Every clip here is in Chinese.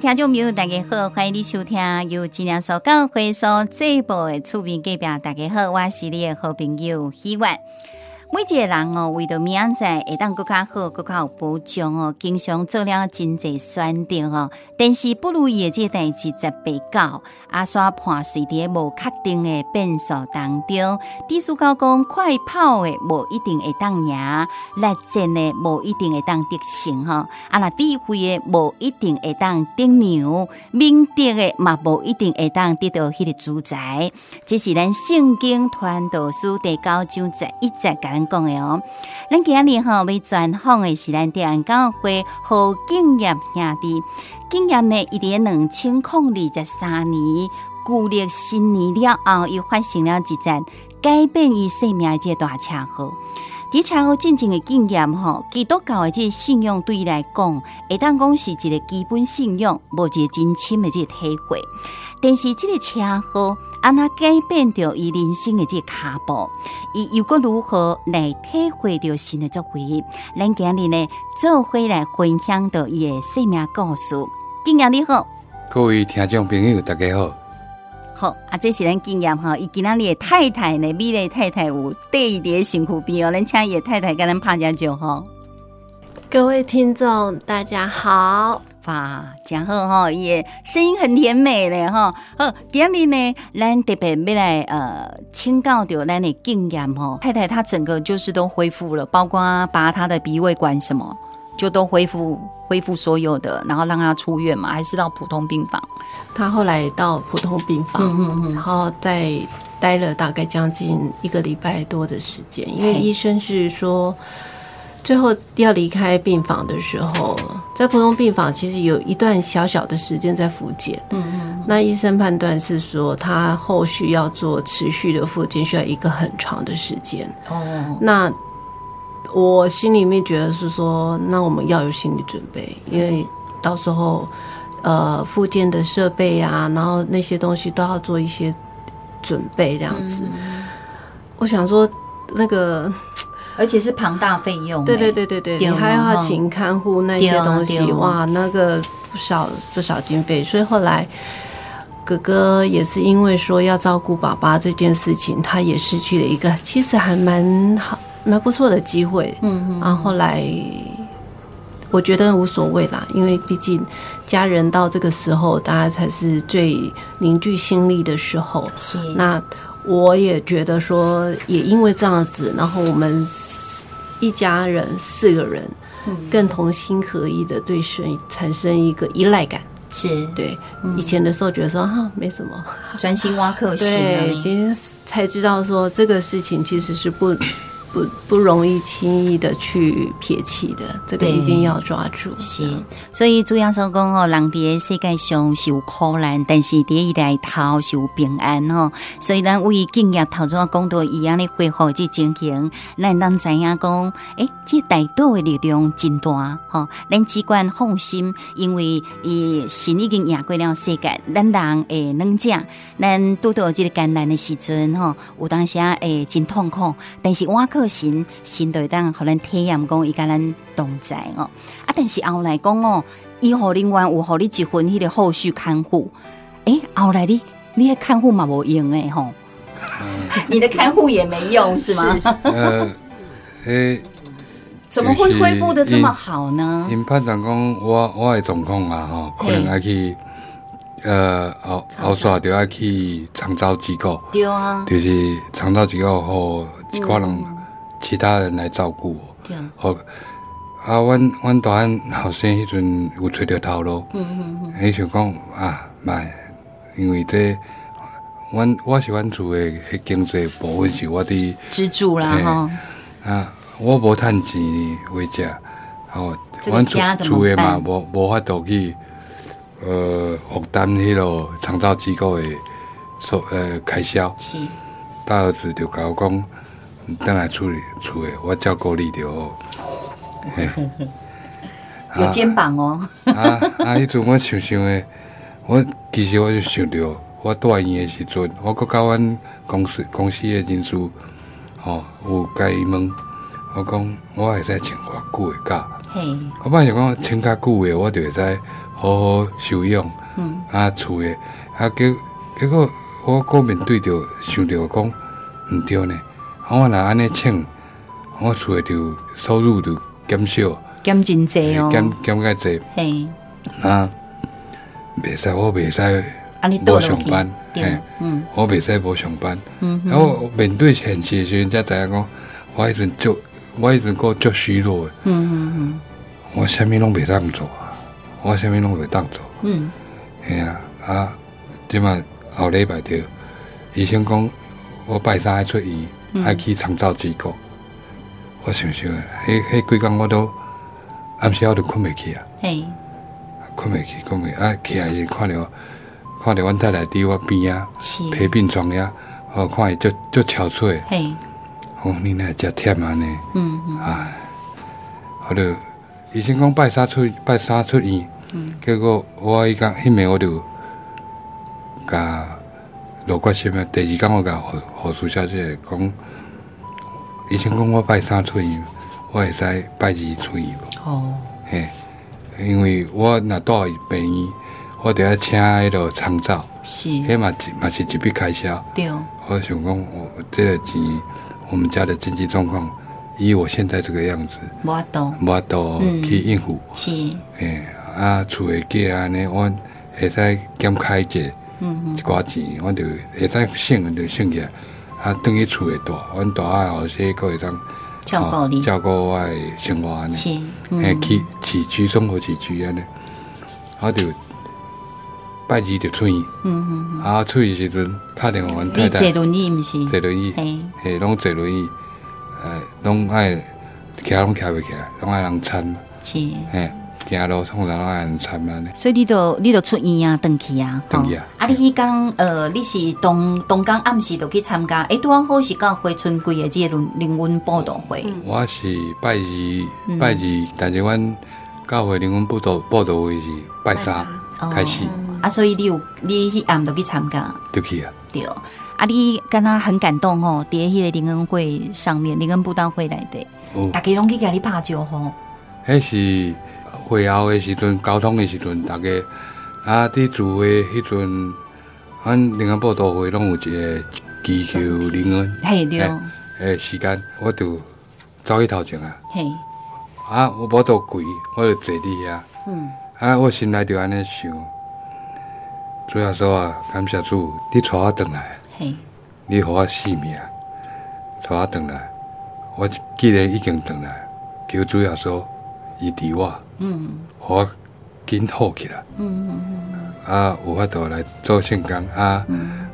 听众朋友，大家好，欢迎你收听由智能数据会所制播的厝边隔壁。大家好，我是你的好朋友希望。每一个人哦，为着明仔会当更加好，更加有保障哦，经常做了真济选择哦，但是不如意的这代志十八九，阿刷判随伫无确定的变数当中，低数高讲快跑的无一定会当赢，力战的无一定会当得胜哈，啊那智慧的无一定会当得牛，明德的嘛无一定会当得到迄个主宰，这是咱圣经传道书第九章十一节讲。讲的哦，咱今日哈要专访的是咱电教会何敬业兄弟。敬业呢，一连两千零二十三年旧历新年了后，又发生了一件改变伊生命的这大车祸。这车祸真正的敬业吼，基督教的这信仰对伊来讲，会当讲是一个基本信仰，无一个真深的这个体会。但是这个车祸，安那改变着伊人生的这个脚步，伊又该如何来体会着新的作为？咱今日呢，做回来分享到伊的生命故事。敬业你好，各位听众朋友大家好。好啊，这是咱敬业哈，伊今仔日的太太呢，美丽太太有带伊伫辛苦边哦，咱请伊的太太跟咱拍下招哈。各位听众大家好。哇，真好哈！也声音很甜美嘞哈。好，今日呢，咱特别要来呃，请教到咱的敬业哈。太太她整个就是都恢复了，包括拔她的鼻胃管什么，就都恢复恢复所有的，然后让她出院嘛，还是到普通病房？她后来到普通病房，嗯嗯嗯，然后再待了大概将近一个礼拜多的时间，因为医生是说。最后要离开病房的时候，在普通病房其实有一段小小的时间在复健。嗯嗯。那医生判断是说，他后续要做持续的复健，需要一个很长的时间。哦。那我心里面觉得是说，那我们要有心理准备，因为到时候呃复健的设备啊，然后那些东西都要做一些准备，这样子。我想说那个。而且是庞大费用，对对对对对，你还要请看护那些东西，哇，那个不少不少经费。所以后来哥哥也是因为说要照顾爸爸这件事情，他也失去了一个其实还蛮好蛮不错的机会。嗯嗯。然后后来我觉得无所谓啦，因为毕竟家人到这个时候，大家才是最凝聚心力的时候。是那。我也觉得说，也因为这样子，然后我们一家人四个人，更同心合意的对神产生一个依赖感。是对，以前的时候觉得说哈没什么，专心挖克星。对，今天才知道说这个事情其实是不。不不容易轻易的去撇弃的，这个一定要抓住。是，所以主要说讲哦，人伫世界上是有苦难，但是伫伊内头是有平安哦。所以咱为敬业头先讲到伊安尼恢复这情形，咱当知影讲，诶，这大道的力量真大吼，咱只管放心，因为伊神已经赢过了世界，咱人诶能讲，咱拄到这个艰难的时阵吼，有当时诶真痛苦，但是我。个性心对当可能体验讲伊甲咱同在哦，啊，但是后来讲哦，伊互另外有互你一份迄个后续看护，诶、欸，后来你你的看护嘛无用诶吼，你的看护也没用是吗？呃，怎么会恢复的这么好呢？因判断讲我我的状况啊吼，可能爱去呃后后续就要去长照机构，对啊，就是长照机构和可能、嗯。其他人来照顾我，好啊！阮阮大汉后生迄阵有找着头路，嗯嗯嗯，伊想讲啊，卖，因为这阮我是阮厝的迄经济部分是我的支柱啦吼，啊，我无趁钱回家，吼，阮厝厝诶嘛，无无法度去，呃，负担迄落长照机构诶所呃开销。是。大儿子就甲我讲，等来处理厝诶，我照顾你就好。有肩膀哦。啊 啊！迄阵我想想诶，我其实我就想着，我住院诶时阵，我搁甲阮公司公司诶人事，吼，有甲伊问，我讲我会使请偌久诶假。嘿。我本来想讲请较久诶，我就会使好好休养。嗯。啊，厝诶，啊结结果我搁面对着想着讲，毋对呢。我若安尼请，我厝诶就收入就减少。减真济哦，减减较济。嘿，啊，袂使，我袂使无上班。对，嗯，我袂使无上班。嗯，然后面对现实时阵，才知影讲，我迄阵足，我迄阵过足虚弱诶。嗯嗯嗯，我啥物拢袂当做，我啥物拢袂当做。嗯，系啊，啊，即嘛后礼拜着，医生讲我拜三爱出院，爱去长照机构。我想想，迄迄几工我都。暗时我都困袂去啊，困袂去，困袂啊，起来就看着，看着阮太太伫我边啊，陪病床呀，哦，看伊足足憔悴，哦，你那真忝啊呢，嗯嗯，哎，好了，医生讲拜三出拜三出院，结果我伊讲迄暝我就甲罗国新啊，第二天我甲何何苏小姐讲，医生讲我拜三出院。我会使拜二出院哦，嘿，因为我若住病院，我得要请迄个长照，是，迄嘛嘛是一笔开销。对，我想讲，我这个钱，我们家的经济状况，以我现在这个样子，无法度，无法度去应付。是，嘿，啊，厝的价安尼，我会使减开一嗯嗯，一寡钱，我就会使省就省起来，啊，等于厝的大，阮大汉后生可会当。照顾你，照顾我的生活安尼，诶，起起居生活起居安尼，我就拜二就出院，嗯嗯，啊，出院时阵打电话阮太太，坐轮椅毋是？坐轮椅，嘿，嘿，拢坐轮椅，诶，拢爱徛拢徛袂起来，拢爱人搀，是，嘿。行路通常拢安尼，所以你都你都出院啊，登去啊，登去啊。啊，你迄工呃，你是当当工暗时就去参加，诶，拄好是到回春季的这个灵魂报道会。我是拜二拜二，但是阮教会灵魂报道报道会是拜三开始。啊，所以你有你迄暗都去参加，就去啊。对，啊，你敢若很感动哦，伫迄个灵恩会上面，灵恩布道会内底，大家拢去甲你拍招呼。迄是。会后的时阵，交通的时阵，大家啊，伫住的迄阵，阮灵恩布道会拢有一个祈求灵恩，嘿对，诶时间，我就走去头前啊，嘿，啊，我无多跪，我就坐伫遐，嗯，啊，我心内就安尼想，主要说啊，感谢主，你带我转来，嘿，你互我性命，带我转来，我既然已经转来，求主要说，伊伫我。嗯，我紧好起来。嗯嗯嗯。啊，有法度来做性工啊，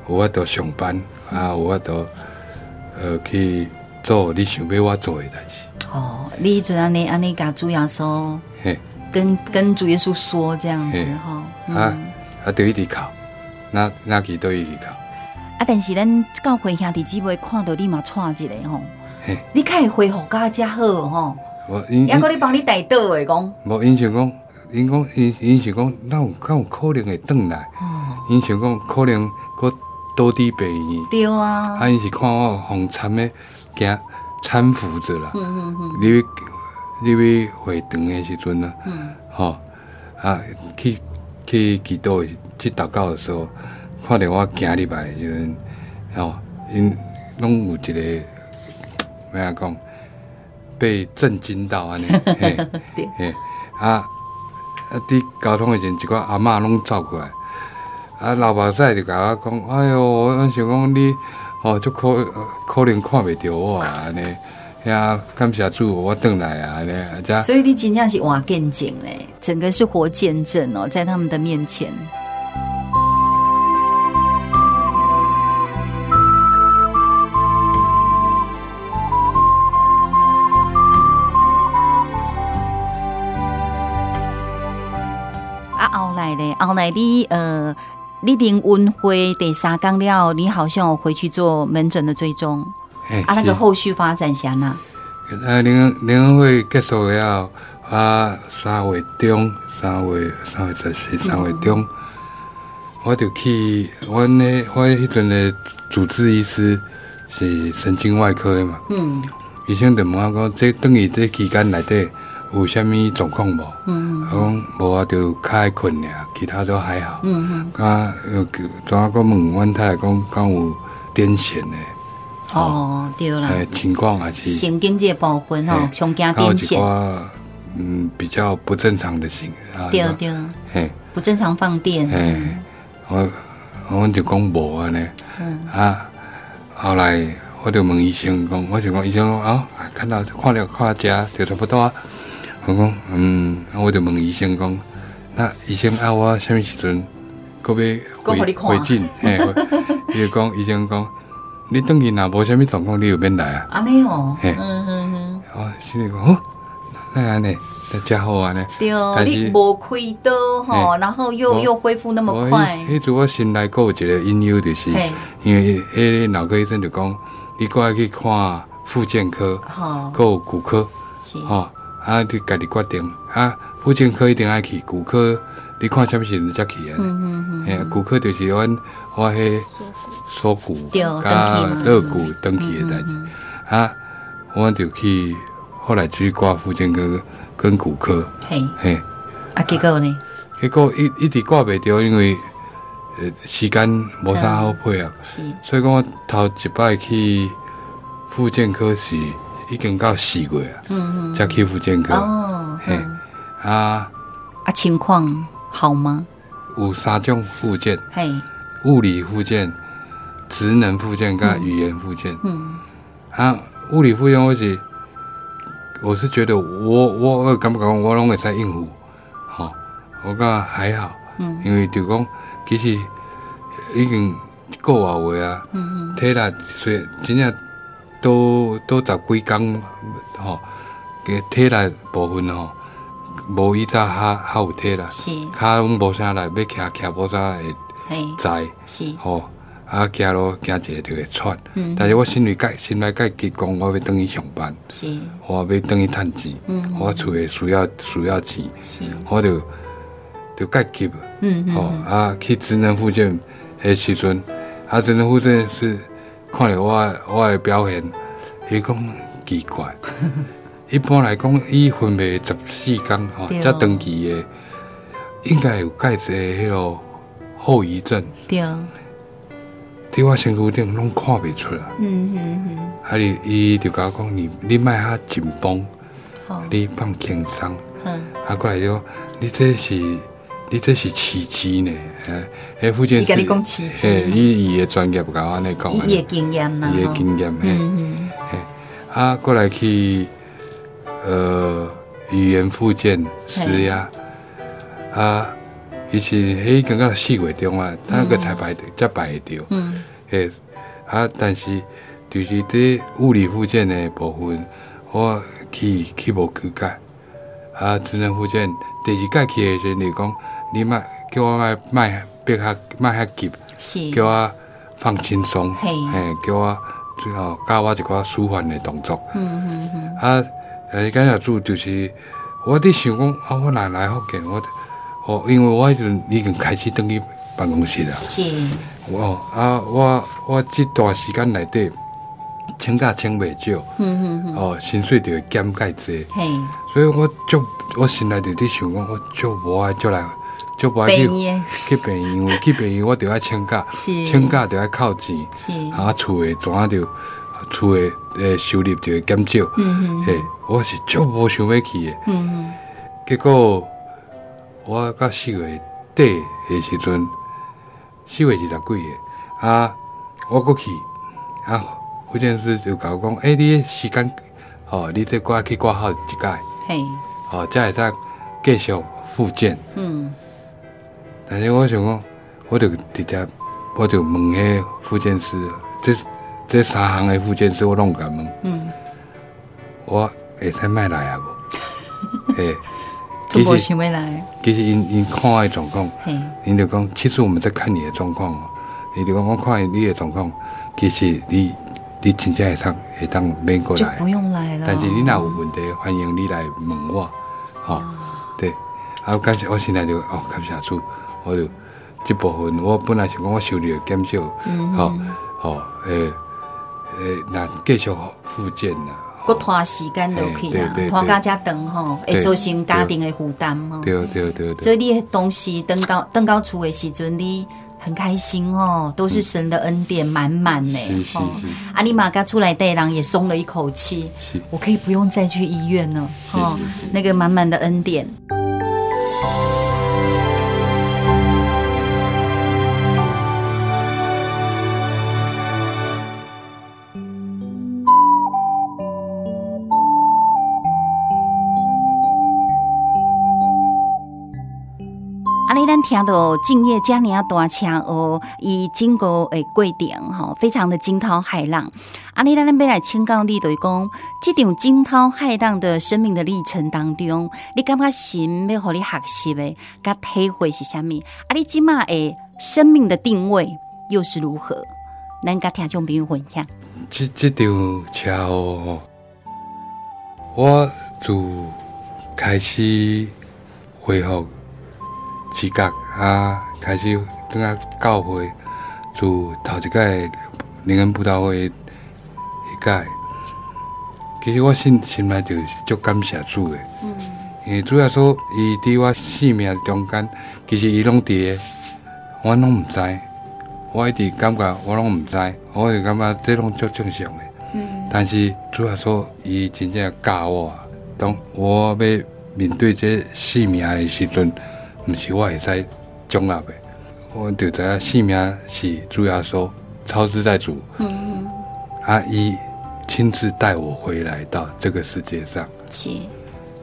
有法度上班啊，有法度呃去做你想要我做的代志。哦，你就安尼安尼甲主耶稣，嘿，跟跟主耶稣说这样子哈。啊啊，对伊伫靠，那那去对伊伫靠。啊，但是咱教会兄弟姊妹看到你嘛，串一个吼，嘿，你看会恢复甲遮好吼。我因因，你帮你带倒诶讲。无因想讲，因讲因因想讲，那有敢有可能会转来？哦。因想讲可能搁倒伫病院。对啊。啊，因是看我红搀诶，惊搀扶着啦。嗯嗯嗯。你你要回堂诶时阵啊。嗯。吼啊，去去祈祷去祷告的时候，看着我行入来诶时阵，吼因拢有一个，咩啊讲？被震惊到安尼，嘿，嘿，啊，啊，伫交通诶时阵，一个阿嬷拢走过来，啊，老伯仔就甲我讲，哎哟，我想讲你，哦，就可可能看袂着我安尼，呀，感谢主，我转来啊，安尼，所以你真正是活见证嘞，整个是活见证哦，在他们的面前。来你呃，你临温会第三天了，你好像有回去做门诊的追踪，欸、啊，那个后续发展啥呢？呃，临临会结束了，啊，三月中，三月三月十四，三月中，嗯、我就去，我那，我迄阵的主治医师是神经外科的嘛，嗯，医生就问我讲，这等于这期间内底有啥物状况无？嗯，我讲无啊，就较困尔，其他都还好。嗯嗯，啊，又怎啊？讲问阮太太讲，讲有癫痫的。哦，对了，情况还是神经这部分吼，上惊癫痫，嗯，比较不正常的型，对对，嘿，不正常放电，嘿，我我就讲无啊呢，啊，后来我就问医生讲，我就讲医生讲啊，看到看了看家就差不多啊，我讲嗯，我就问医生讲，那医生啊，我什么时阵可要回回诊？嘿，伊就讲医生讲。你等于若无什么状况，你又免来啊？安尼哦，嗯嗯嗯，哦，心里讲哦，那安尼，那真好安尼。对，你无开刀吼，然后又又恢复那么快。迄阵我心内阁有一个隐忧，就是因为迄个脑科医生就讲，你过来去看复健科，阁有骨科，吼，啊，你家己决定啊，妇产科一定爱去，骨科你看啥物时阵才去啊？嗯嗯嗯，骨科就是阮我迄。锁骨加肋骨登记的代志，啊，我就去后来去挂妇产科跟骨科，嘿，嘿，啊，结果呢？结果一一直挂袂掉，因为呃时间无啥好配合，是，所以讲我头一摆去复健科时已经到四月啊，嗯嗯，才去复健科，哦，嘿，啊，啊，情况好吗？有三种附件，嘿，物理附件。职能附件跟语言附件，嗯，啊，物理附件我是，我是觉得我我我感觉我拢会使应付，哈，我觉还好，嗯，因为就讲其实已经够话话啊，嗯嗯，体力虽真正都都十几工，吼，个体力部分吼，无以前较较有体力，是，脚拢无啥力，要徛徛无啥会在，是，吼。啊，走路行一下就会喘，嗯、但是我心里改，心内改结讲，我要等于上班，是，我要等于趁钱，嗯、我厝诶需要需要钱，是。我就就改急，嗯嗯，哦啊，去职能复健迄时阵，啊，职能附近是看了我我的表现，伊讲奇怪，一般来讲，伊分配十四天，吼、哦，才登记的，应该有介侪迄落后遗症，对。伫我身躯顶拢看袂出来，嗯嗯嗯，啊，你伊就甲我讲，你你莫遐紧绷，你放轻松，嗯，啊，过来就你这是你这是奇迹呢，诶，诶，复健师，诶，伊伊的专业甲我安尼讲，伊诶经验呐，伊诶经验，嗯嗯，诶，啊，过来去，呃，语言复健师呀，啊。其实迄刚刚四月中啊，他那个才排才排得掉。嗯。诶，啊，但是就是这物理复健诶部分，我去去无去改。啊，智能复健第二届去诶时阵，你讲你莫叫我莫莫别较莫遐急，是叫我放轻松。嘿。叫我最后教我一寡舒缓的动作。嗯嗯嗯。啊，诶，刚才做就是我伫想讲，啊，我来来福建我。哦，因为我已经已经开始登去办公室了。是。哦啊，我我这段时间内底，请假请未少。嗯嗯嗯。哦，薪水就会减介济。嘿。所以我就我心内就在想讲，我就无爱就来就不爱去去病院，因为去病院我就要请假。请假就要靠钱。是。啊，厝的怎啊就厝的诶收入就会减少。嗯嗯。嘿，我是足无想要去的。嗯嗯。结果。我到四月底的时阵，四月二十几个啊，我过去啊，福建师就甲我讲，诶、欸，你时间，哦，你再挂去挂号一届，嘿，哦，才会再继续复健。嗯，但是我想讲，我就直接，我就问迄复健师，这这三行的复健师我拢敢问，嗯，我会使卖来啊无？嘿。其实想要来，其实因因看我的状况，因就讲，其实我们在看你的状况哦，你就讲我看你的状况，其实你你真正会当会当免过来，就不用来了。但是你若有问题，欢迎你来问我，好、哦，对，啊，感谢我现在就哦，感谢主，我就这部分我本来想讲我收入减少，好，好，诶诶，那继续复健啦。过拖时间就可以啦，拖到遮长吼，会造成家庭的负担吼。对对对。所以你东西等到登到厝的时阵，你很开心哦，都是神的恩典满满的吼。啊，你玛家出来带人也松了一口气，我可以不用再去医院了吼，那个满满的恩典。听到敬业嘉年大车哦，伊经过诶过程吼，非常的惊涛骇浪。阿你咱咱要来请教你，就是讲这场惊涛骇浪的生命的历程当中，你感觉神要互你学习的，甲体会是啥物？阿你即马诶生命的定位又是如何？咱甲听众朋友分享。这这场车哦，我就开始恢复。自觉啊，开始等下教会，就头一届灵恩布道会，一届。其实我心心内就是足感谢主的，嗯，因为主要说伊伫我生命中间，其实伊拢伫的，我拢毋知，我一直感觉我拢毋知，我就感觉这拢足正常的，嗯。但是主要说伊真正教我，当我要面对这生命的时阵。毋是我会使掌握的，我就知影性命是主要说超支在主。嗯嗯。阿姨亲自带我回来到这个世界上。是。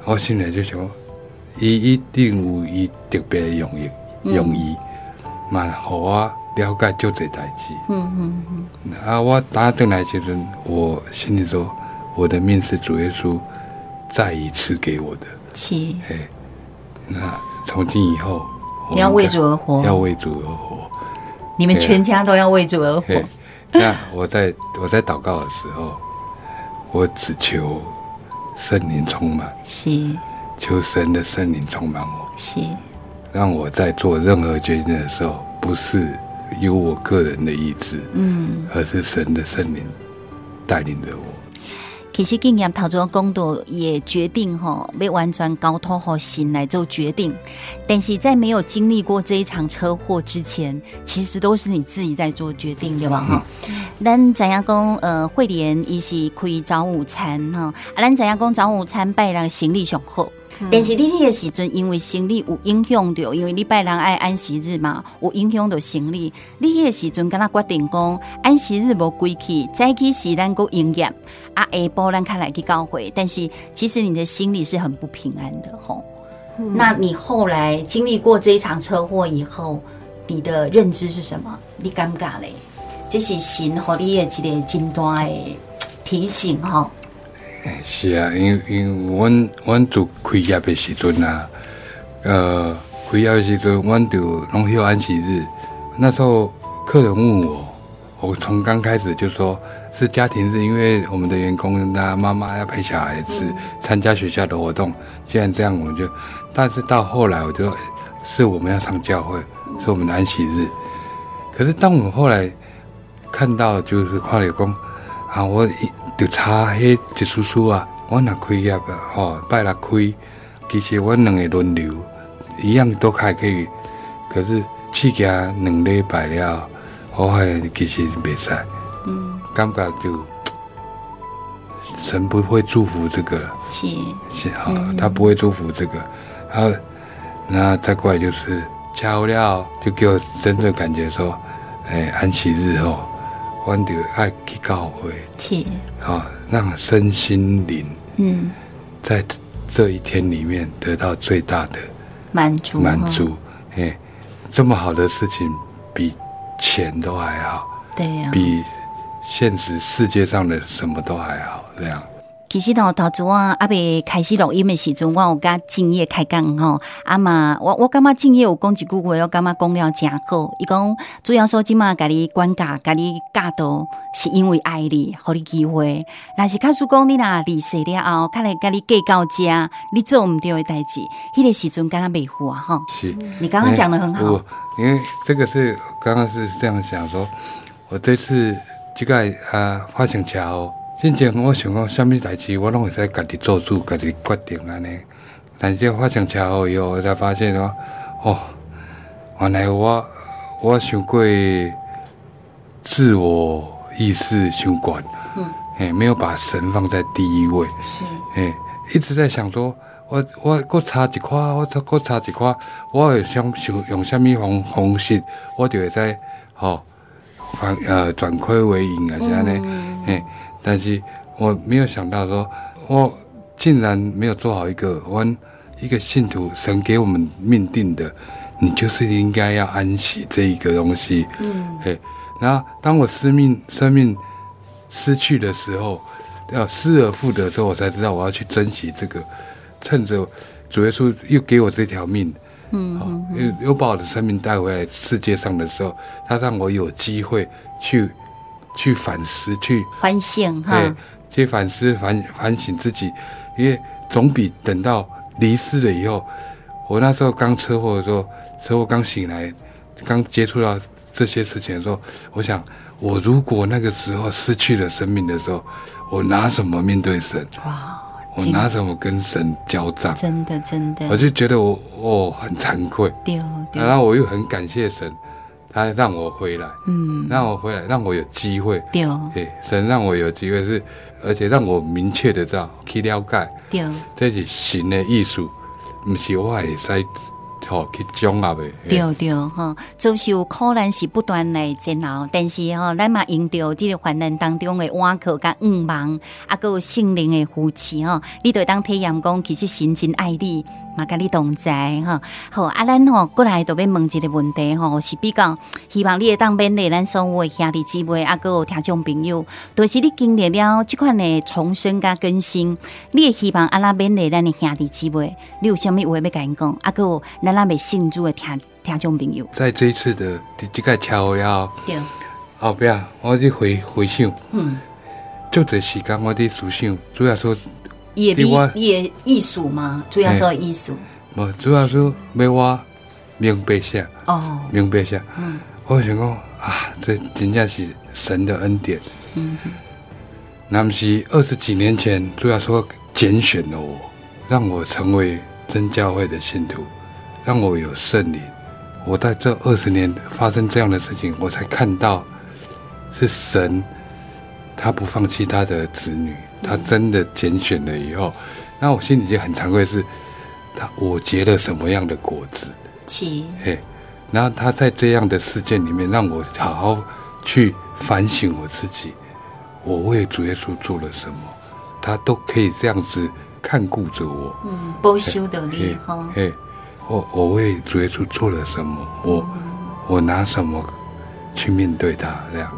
我心里就想，伊一定有伊特别的用意，用意，蛮好我了解就这代志。嗯嗯嗯。啊，我打进来时阵，我心里说，我的命是主耶稣再一次给我的。是。嘿，那。从今以后，你要为主而活，要为主而活。你们全家都要为主而活。那我在我在祷告的时候，我只求圣灵充满，是求神的圣灵充满我，是让我在做任何决定的时候，不是由我个人的意志，嗯，而是神的圣灵带领着我。其实经验头先讲到，也决定吼要完全交托好心来做决定。但是在没有经历过这一场车祸之前，其实都是你自己在做决定，对吧？哈、嗯，咱怎样讲，呃，惠莲伊是可以早午餐哈，啊，咱怎样讲早午餐拜人行李上好。但是你迄个时阵，因为生理有影响到，因为你拜人爱安息日嘛，有影响到生理。你迄个时阵，敢若决定讲安息日无归去，早起时咱搁营业，啊，下晡咱开来去教会。但是其实你的心里是很不平安的，吼。嗯、那你后来经历过这一场车祸以后，你的认知是什么？你尴尬嘞？这是神和你的一个真大的提醒，吼。是啊，因因为阮阮做开业的时阵啊，呃，开业的时阵，阮就拢休安息日。那时候客人问我，我从刚开始就说是家庭日，因为我们的员工他妈妈要陪小孩子参加学校的活动。既然这样，我们就，但是到后来，我就是我们要上教会，是我们的安息日。可是当我后来看到，就是跨了工啊，我一。就差迄一叔叔啊，我若开业啊，吼拜六开，其实我两个轮流，一样都还可以。可是去家两礼拜了，我发现其实袂使，嗯，感觉就神不会祝福这个，是是哈，他不会祝福这个。然后，然后再过来就是巧了，就给我真正感觉说，哎，安息日后。我就爱去教会，是。啊，让身心灵嗯，在这一天里面得到最大的满足满足。哎，这么好的事情比钱都还好，对呀，比现实世界上的什么都还好，这样。其实呢，头拄啊，阿未开始录音的时阵，我有甲敬业开讲吼。阿嘛，我我感觉敬业有讲一句话，我感觉讲了真好。伊讲主要说，即嘛甲你管教，甲你教导，是因为爱你，互你机会。若是假使讲你若离世了后，较来甲你计较遮，你做毋对的代志，迄个时阵敢若袂赴啊吼。是，你刚刚讲的很好。因为这个是刚刚是这样想说，我这次即个啊发生车祸。之前我想讲，什么代志我拢会使家己做主，家己决定安尼。但是发生车祸以后，我才发现哦，哦，原来我我想过自我意识想惯，嗯，哎，没有把神放在第一位，是，哎，一直在想说，我我搁差一块，我再搁差一块，我会想想用什么方方式，我就会使吼，反呃转亏为盈啊，这样呢，哎。但是我没有想到说，我竟然没有做好一个我一个信徒，神给我们命定的，你就是应该要安息这一个东西。嗯，嘿，然后当我生命生命失去的时候，要失而复得的时候，我才知道我要去珍惜这个，趁着主耶稣又给我这条命，嗯，又又把我的生命带回来世界上的时候，他让我有机会去。去反思，去反省，哈，对，去反思反反省自己，因为总比等到离世了以后，我那时候刚车祸的时候，车祸刚醒来，刚接触到这些事情的时候，我想，我如果那个时候失去了生命的时候，我拿什么面对神？哇，我拿什么跟神交账？真的，真的，我就觉得我我很惭愧，对，然后我又很感谢神。他让我回来，嗯，让我回来，让我有机会，对，神让我有机会是，而且让我明确的知道去了解，对，这是神的艺术，不是我会使。哦，去掌握的。对对哈，遭受苦难是不断来煎熬，但是哈，咱嘛用着这个患难当中的坎坷跟五芒，啊，有圣灵的扶持哈，你对当体验讲，其实神真爱你，嘛甲你同在吼。好，啊，咱吼过来都要问一个问题吼，是比较希望你会当勉励咱所有的兄弟姊妹，啊，个有听众朋友，都、就是你经历了即款的重生甲更新，你也希望啊那勉励咱的兄弟姊妹，你有啥物话要甲因讲？啊，个有咱。那信主的听听众朋友，在这一次的这个桥要对，后壁我伫回回想，嗯，就这时间我伫思想主要说，也比也艺术嘛？主要说艺术，我主要说要我明白下哦，明白下，嗯，我想讲啊，这真正是神的恩典，嗯哼，那么是二十几年前主要说拣选了我，让我成为真教会的信徒。让我有圣灵，我在这二十年发生这样的事情，我才看到是神，他不放弃他的子女，他真的拣选了以后，那我心里就很惭愧，是他我结了什么样的果子？七嘿，然后他在这样的事件里面，让我好好去反省我自己，我为主耶稣做了什么，他都可以这样子看顾着我，嗯，保修的你哈，嘿。我我为主耶稣做了什么？我我拿什么去面对他？这样，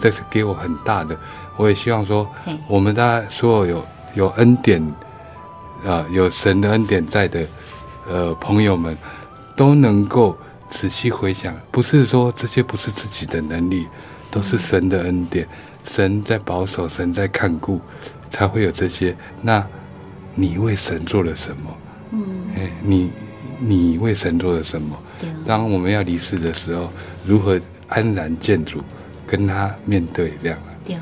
这是给我很大的。我也希望说，我们大家所有有有恩典，啊，有神的恩典在的，呃，朋友们，都能够仔细回想，不是说这些不是自己的能力，都是神的恩典，神在保守，神在看顾，才会有这些。那你为神做了什么？嗯，哎，你。你为神做了什么？当我们要离世的时候，如何安然见主，跟他面对这样？对，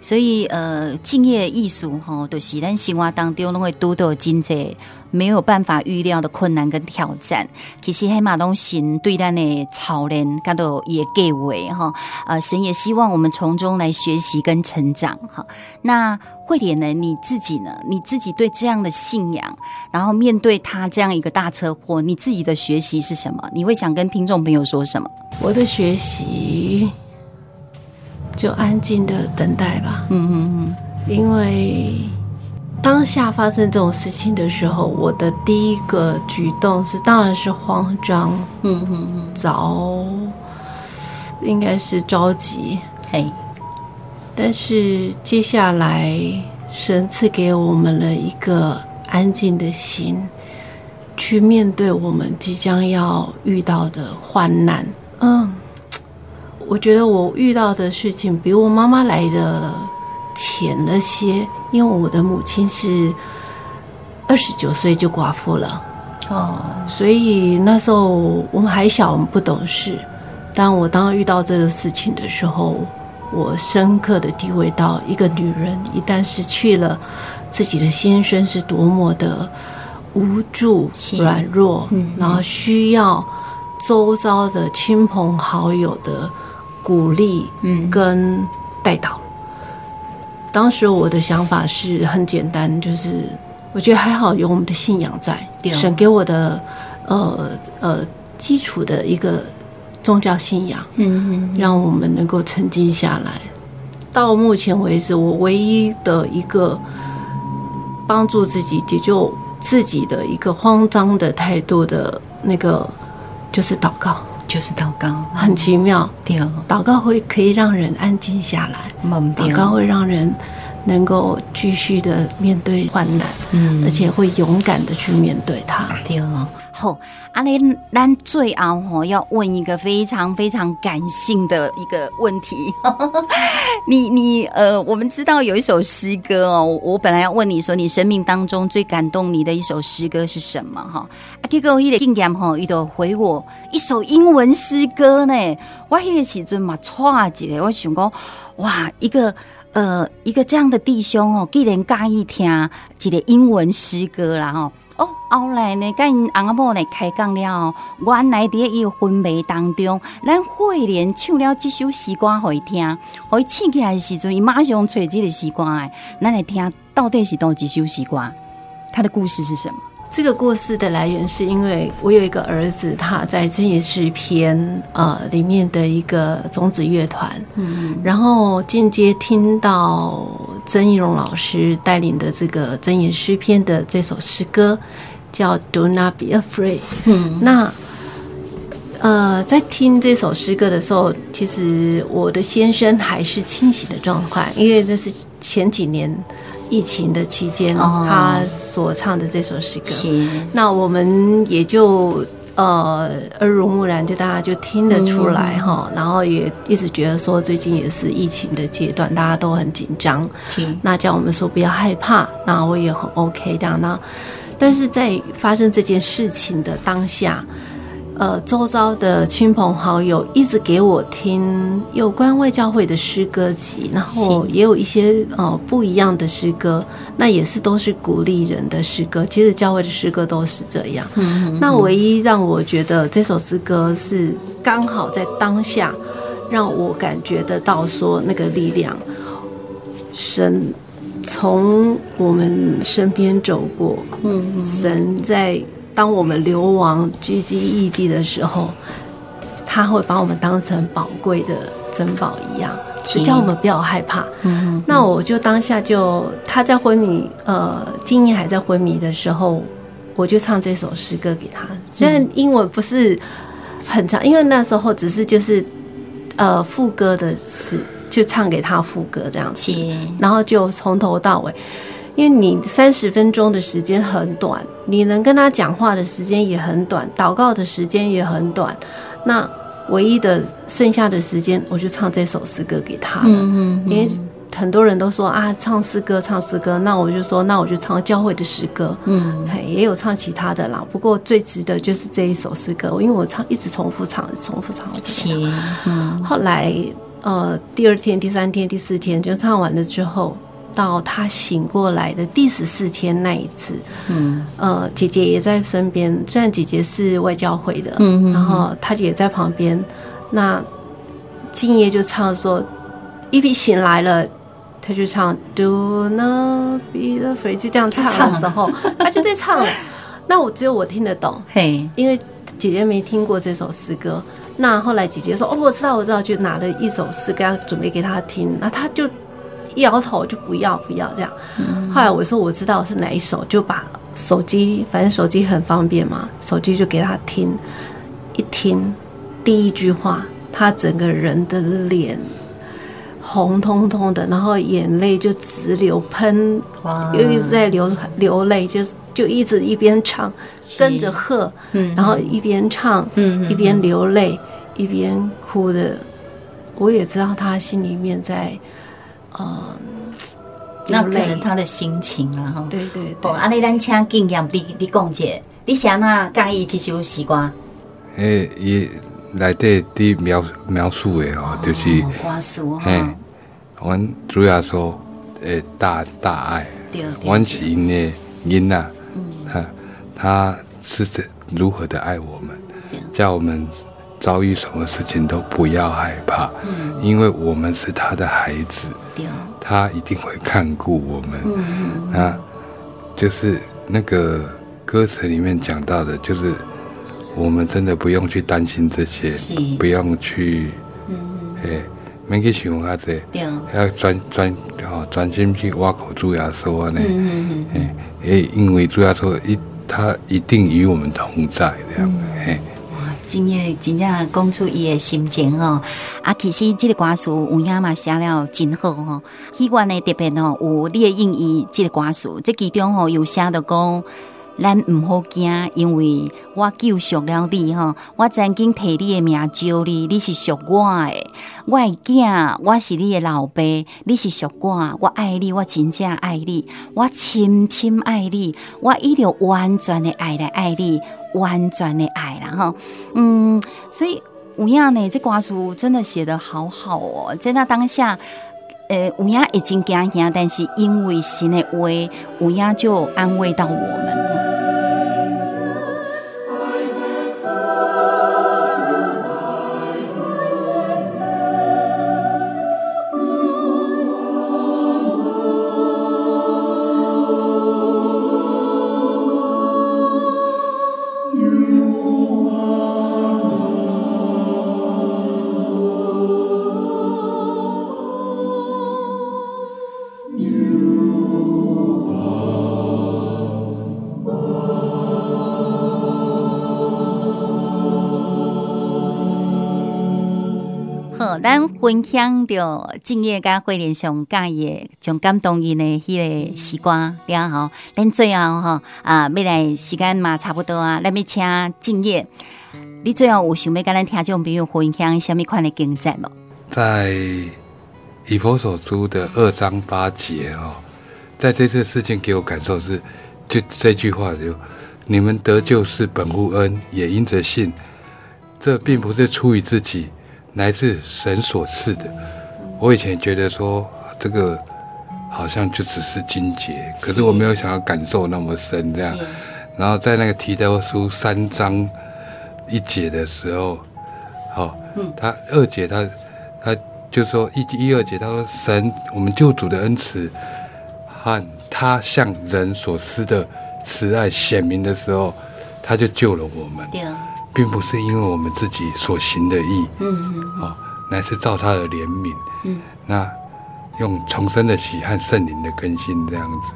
所以呃，敬业艺术哈，都、就是咱生活当中都会遇到真济没有办法预料的困难跟挑战。其实黑马东神对咱的操练，感到也给为哈，呃，神也希望我们从中来学习跟成长哈。那。慧莲呢？你自己呢？你自己对这样的信仰，然后面对他这样一个大车祸，你自己的学习是什么？你会想跟听众朋友说什么？我的学习就安静的等待吧。嗯嗯嗯。因为当下发生这种事情的时候，我的第一个举动是，当然是慌张。嗯嗯嗯。着，应该是着急。嘿。但是接下来神赐给我们了一个安静的心，去面对我们即将要遇到的患难。嗯，我觉得我遇到的事情比我妈妈来的浅了些，因为我的母亲是二十九岁就寡妇了。哦，所以那时候我们还小，我们不懂事。但我当遇到这个事情的时候，我深刻的体会到，一个女人一旦失去了自己的先生，是多么的无助、软弱，嗯，然后需要周遭的亲朋好友的鼓励，嗯，跟带导。当时我的想法是很简单，就是我觉得还好有我们的信仰在，神给我的呃呃基础的一个。宗教信仰，嗯，让我们能够沉静下来。到目前为止，我唯一的一个帮助自己解救自己的一个慌张的态度的那个，就是祷告，就是祷告，很奇妙。对，祷告会可以让人安静下来，祷告会让人能够继续的面对患难，嗯，而且会勇敢的去面对它。对。好，阿丽，咱最后吼要问一个非常非常感性的一个问题。你你呃，我们知道有一首诗歌哦，我本来要问你说，你生命当中最感动你的一首诗歌是什么？哈，啊，结果伊个经验吼，伊就回我一首英文诗歌呢。我迄个时阵嘛，错一个，我想讲，哇，一个呃，一个这样的弟兄哦，既然介意听一个英文诗歌啦，吼。哦后来呢，甲因翁仔某呢开讲了，原来伫伊昏迷当中，咱慧莲唱了这首诗歌互伊听，互伊醒起来的时阵，伊马上找这个诗歌哎，咱来听到底是倒一首诗歌？他的故事是什么？这个故事的来源是因为我有一个儿子，他在真言诗篇呃里面的一个种子乐团，嗯，然后间接听到曾义荣老师带领的这个真言诗篇的这首诗歌，叫 Do Not Be Afraid。嗯，那呃在听这首诗歌的时候，其实我的先生还是清醒的状态，因为那是前几年。疫情的期间，他所唱的这首诗歌，那我们也就呃耳濡目染，就大家就听得出来哈。然后也一直觉得说，最近也是疫情的阶段，大家都很紧张。那叫我们说不要害怕，那我也很 OK 这样。那但是在发生这件事情的当下。呃，周遭的亲朋好友一直给我听有关外教会的诗歌集，然后也有一些呃不一样的诗歌，那也是都是鼓励人的诗歌。其实教会的诗歌都是这样。那唯一让我觉得这首诗歌是刚好在当下让我感觉得到说那个力量，神从我们身边走过，嗯嗯，神在。当我们流亡居居异地的时候，他会把我们当成宝贵的珍宝一样，就叫我们不要害怕。嗯嗯。那我就当下就他在昏迷，呃，静音还在昏迷的时候，我就唱这首诗歌给他。虽然英文不是很长，因为那时候只是就是呃副歌的词，就唱给他副歌这样子，然后就从头到尾。因为你三十分钟的时间很短，你能跟他讲话的时间也很短，祷告的时间也很短，那唯一的剩下的时间，我就唱这首诗歌给他了。嗯嗯。因为很多人都说啊，唱诗歌，唱诗歌，那我就说，那我就唱教会的诗歌。嗯。也有唱其他的啦，不过最值得就是这一首诗歌，因为我唱一直重复唱，重复唱。行。嗯。后来呃，第二天、第三天、第四天就唱完了之后。到他醒过来的第十四天那一次，嗯，呃，姐姐也在身边，虽然姐姐是外教会的，嗯哼，然后她也在旁边。那敬业就唱说，一比醒来了，他就唱 Do not be afraid，就这样唱的时候，他，他就在唱。那我只有我听得懂，嘿，因为姐姐没听过这首诗歌。那后来姐姐说，哦，我知道，我知道，就拿了一首诗歌要准备给他听，那他就。一摇头就不要不要这样，后来我说我知道是哪一首，就把手机，反正手机很方便嘛，手机就给他听，一听第一句话，他整个人的脸红彤彤的，然后眼泪就直流喷，又一直在流流泪，就就一直一边唱，跟着喝，嗯，然后一边唱，嗯，一边流泪，一边哭的，我也知道他心里面在，呃。那可能他的心情啊，哈，对对。好，阿你咱请经验，你你讲者，你想那介意这首诗歌？诶，伊内底伫描描述的哦，就是歌词哈。阮主要说，诶，大大爱，阮是因的因呐，他他是怎如何的爱我们，叫我们遭遇什么事情都不要害怕，因为我们是他的孩子。他一定会看顾我们，嗯嗯，啊，就是那个歌词里面讲到的，就是我们真的不用去担心这些，是。不用去，嗯嗯，哎，没去想啊这，对，要专专哦专心去挖口主耶稣啊呢，嗯嗯因为主耶稣一他一定与我们同在这样，嘿、嗯。今日真正讲出伊的心情哦，啊，其实这个歌词有影嘛写了真好吼，喜欢的特别吼有列印伊这个歌词，这其中吼有写到讲，咱唔好惊，因为我救赎了你吼，我曾经替你的命救你，你是属我的，我的囝，我是你的老爸，你是属我，我爱你，我真正爱你，我深深爱你，我一定完全的爱来爱你。完全的爱，啦吼，嗯，所以有影呢，这歌词真的写得好好哦，在那当下，呃，乌鸦已经惊吓，但是因为神的话，乌鸦就安慰到我们。好咱分享着敬业甲惠莲上介意上感动因的迄个时光了后，咱最后吼啊，未来时间嘛差不多啊，咱要请敬业，你最后有想要跟咱听众朋友分享什么款的经验吗？在以佛所书的二章八节哦，在这次事件给我感受是，就这句话就你们得救是本乎恩，也因着信，这并不是出于自己。来自神所赐的。我以前觉得说这个好像就只是金节，可是我没有想要感受那么深这样。然后在那个提多书三章一节的时候，好，他二节他他就说一一二节他说神我们救主的恩慈和他向人所施的慈爱显明的时候，他就救了我们。并不是因为我们自己所行的义，嗯嗯，哦，乃是照他的怜悯，嗯，那用重生的喜和圣灵的更新这样子。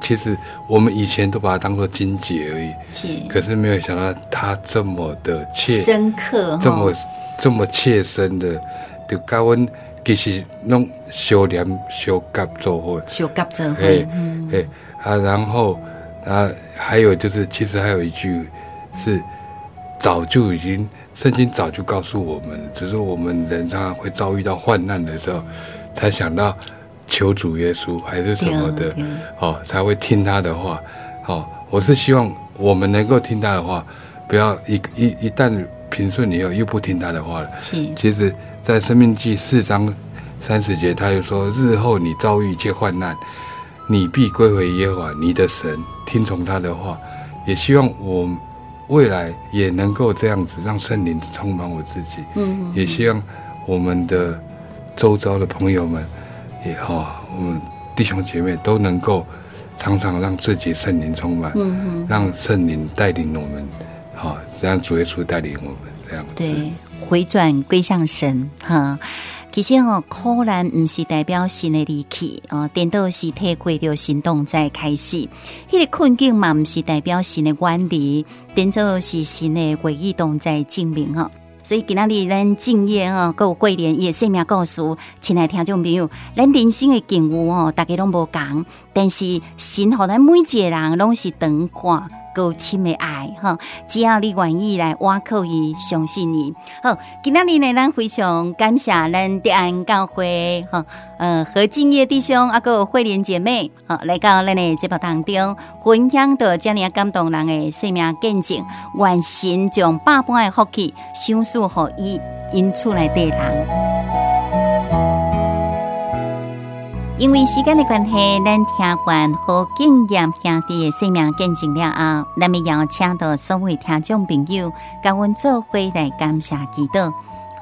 其实我们以前都把它当做经节而已，是，可是没有想到他这么的切深刻，这么这么切身的，就教我们其实弄修炼修甲做会，修甲做会，嗯，哎啊，然后啊，还有就是，其实还有一句是。早就已经，圣经早就告诉我们，只是我们人常常会遭遇到患难的时候，才想到求主耶稣还是什么的，哦，才会听他的话。哦，我是希望我们能够听他的话，不要一一一旦平顺以后又不听他的话了。其实，在生命记四章三十节，他就说：日后你遭遇一切患难，你必归回耶和华你的神，听从他的话。也希望我。未来也能够这样子让圣灵充满我自己，嗯，嗯，也希望我们的周遭的朋友们也好，我们弟兄姐妹都能够常常让自己圣灵充满，嗯嗯，让圣灵带领我们，好，这样主耶稣带领我们这样子，对，回转归向神，哈。其实哦，苦难不是代表神的离弃哦，颠倒是体会着行动在开始。迄个困境嘛，不是代表神的远离，颠倒是神的回忆动在证明哈。所以今仔日咱敬业哦，各有慧莲也生命故事，亲爱听众朋友，咱人生的境遇哦，大家拢无共，但是神互咱每一个人拢是长看。够亲的爱哈，只要你愿意来我可以相信你。好，今天呢，咱非常感谢咱德安教会哈，呃，何敬业弟兄啊，个慧莲姐妹啊，来到咱的节目当中，分享到这样感动人的生命见证，愿神将百般的福气赏赐予伊因厝内的人。因为时间的关系，咱听完和经验兄弟的生命见证了后，咱们邀请到所有听众朋友，跟阮做伙来感谢祈祷，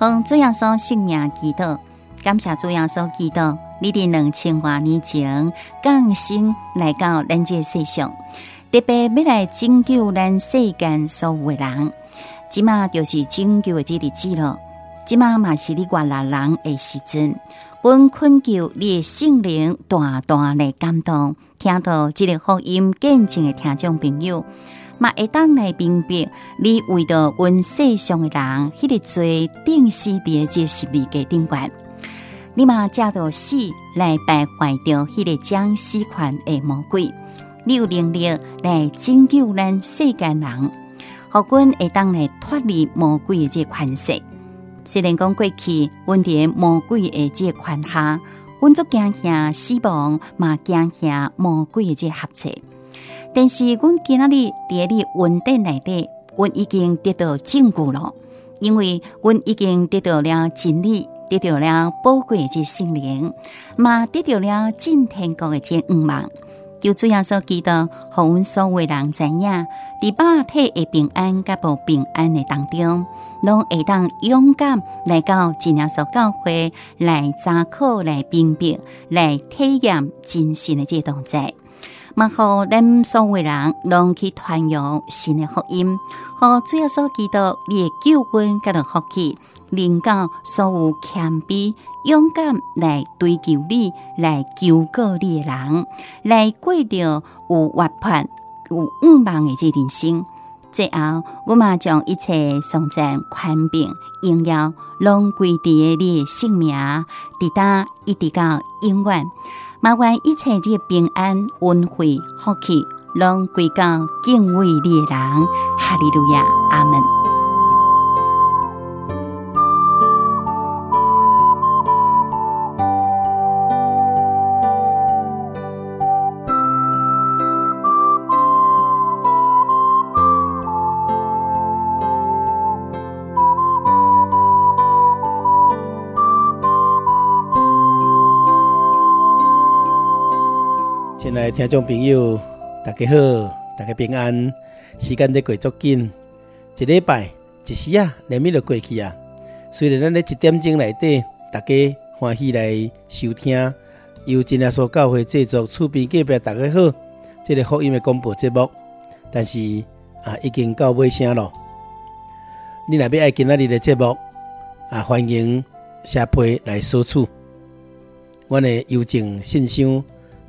向主耶稣性命祈祷，感谢主耶稣祈祷，你的两千多年前降生来到咱这世上，特别要来拯救咱世间所有的人，即马就是拯救的这日子了，即马嘛是你原来人的时阵。阮恳求你的圣灵大大来感动，听到这个福音见证的听众朋友，嘛会当来明白你为着阮世上的人，迄、那个罪定死伫这十字架顶悬，你嘛借着死来败坏掉迄个将死权的魔鬼，你有能力来拯救咱世间人，互阮会当来脱离魔鬼的这权势。虽然讲过去，阮伫魔鬼的这个权下，阮足惊吓死亡，嘛惊吓魔鬼的这个合作。但是，阮今仔日伫你稳定内底，阮已经得到证据了，因为阮已经得到了真理，得到了宝贵诶即个圣灵，嘛得到了进天国的这愿望。就这样说，记得，互阮所有人知影，伫肉体的平安甲无平安的当中，拢会当勇敢来到真耶稣教会来查考、来辨别、来体验真神的这动作。嘛，互咱所有人拢去传扬神的福音，互主要所基督你的救恩甲着福气，领导所有谦卑、勇敢来追求你、来求告你的人，来过着有活泼、有五万的这人生。最后，我嘛将一切送赞、宽平、荣耀，拢归伫你诶性命，直达一直到永远。麻烦一切这平安、恩惠、福气，拢归到敬畏你诶人。哈利路亚，阿门。听众朋友，大家好，大家平安。时间在过足紧，一礼拜一时啊，连咪就过去啊。虽然咱咧一点钟内底，大家欢喜来收听，由真耶稣教会制作，厝边隔壁大家好，这个福音的广播节目，但是啊，已经到尾声了。你若要爱今仔日的节目啊，欢迎写批来索取。我的邮政信箱，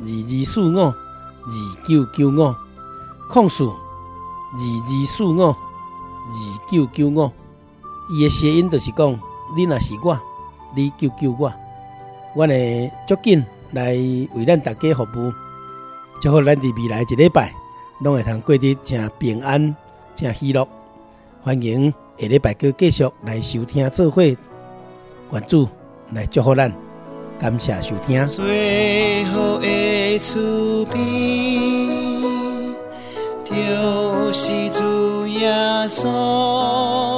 二二四五。二九九五，控诉二二四五二九九五，伊的谐音就是讲，你若是我，你救救我，我会足紧来为咱大家服务，祝福咱伫未来一礼拜，拢会通过得诚平安、诚喜乐。欢迎下礼拜继续来收听做伙，愿主来祝福咱。感谢收听。最后的厝边，就是主耶稣。